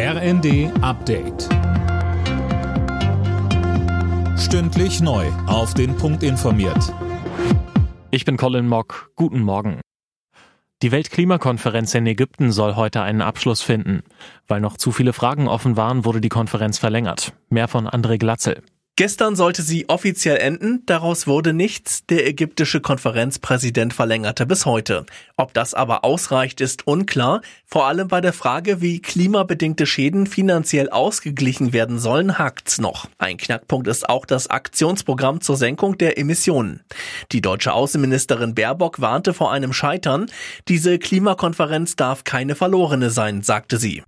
RND Update. Stündlich neu. Auf den Punkt informiert. Ich bin Colin Mock. Guten Morgen. Die Weltklimakonferenz in Ägypten soll heute einen Abschluss finden. Weil noch zu viele Fragen offen waren, wurde die Konferenz verlängert. Mehr von André Glatzel. Gestern sollte sie offiziell enden, daraus wurde nichts. Der ägyptische Konferenzpräsident verlängerte bis heute. Ob das aber ausreicht, ist unklar. Vor allem bei der Frage, wie klimabedingte Schäden finanziell ausgeglichen werden sollen, hakt's noch. Ein Knackpunkt ist auch das Aktionsprogramm zur Senkung der Emissionen. Die deutsche Außenministerin Baerbock warnte vor einem Scheitern. Diese Klimakonferenz darf keine verlorene sein, sagte sie.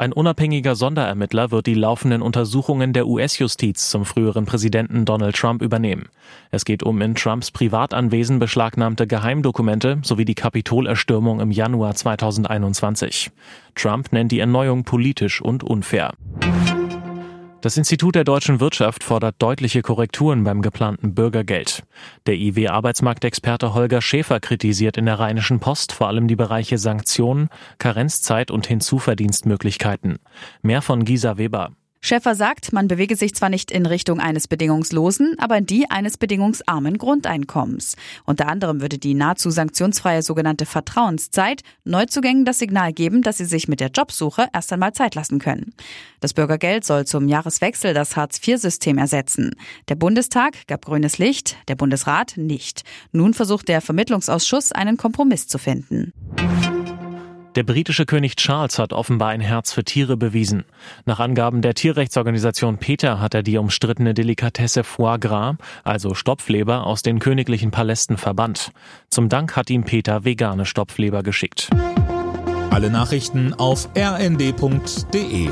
Ein unabhängiger Sonderermittler wird die laufenden Untersuchungen der US-Justiz zum früheren Präsidenten Donald Trump übernehmen. Es geht um in Trumps Privatanwesen beschlagnahmte Geheimdokumente sowie die Kapitolerstürmung im Januar 2021. Trump nennt die Erneuerung politisch und unfair. Das Institut der deutschen Wirtschaft fordert deutliche Korrekturen beim geplanten Bürgergeld. Der IW-Arbeitsmarktexperte Holger Schäfer kritisiert in der Rheinischen Post vor allem die Bereiche Sanktionen, Karenzzeit und Hinzuverdienstmöglichkeiten. Mehr von Gisa Weber. Schäfer sagt, man bewege sich zwar nicht in Richtung eines bedingungslosen, aber in die eines bedingungsarmen Grundeinkommens. Unter anderem würde die nahezu sanktionsfreie sogenannte Vertrauenszeit Neuzugängen das Signal geben, dass sie sich mit der Jobsuche erst einmal Zeit lassen können. Das Bürgergeld soll zum Jahreswechsel das Hartz-IV-System ersetzen. Der Bundestag gab grünes Licht, der Bundesrat nicht. Nun versucht der Vermittlungsausschuss einen Kompromiss zu finden. Der britische König Charles hat offenbar ein Herz für Tiere bewiesen. Nach Angaben der Tierrechtsorganisation PETA hat er die umstrittene Delikatesse Foie Gras, also Stopfleber, aus den königlichen Palästen verbannt. Zum Dank hat ihm PETA vegane Stopfleber geschickt. Alle Nachrichten auf rnd.de